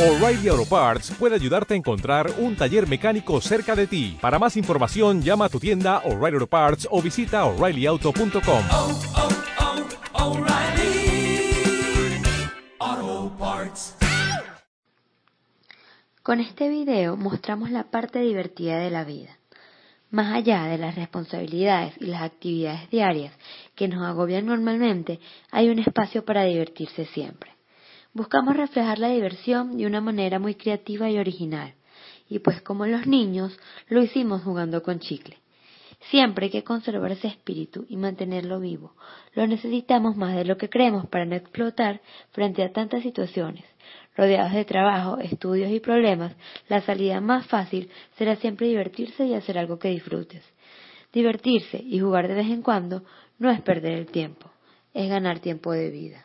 O'Reilly Auto Parts puede ayudarte a encontrar un taller mecánico cerca de ti. Para más información, llama a tu tienda O'Reilly Auto Parts o visita oreillyauto.com. oh, oh, Parts. Con este video mostramos la parte divertida de la vida. Más allá de las responsabilidades y las actividades diarias que nos agobian normalmente, hay un espacio para divertirse siempre. Buscamos reflejar la diversión de una manera muy creativa y original, y pues como los niños, lo hicimos jugando con chicle. Siempre hay que conservar ese espíritu y mantenerlo vivo. Lo necesitamos más de lo que creemos para no explotar frente a tantas situaciones. Rodeados de trabajo, estudios y problemas, la salida más fácil será siempre divertirse y hacer algo que disfrutes. Divertirse y jugar de vez en cuando no es perder el tiempo, es ganar tiempo de vida.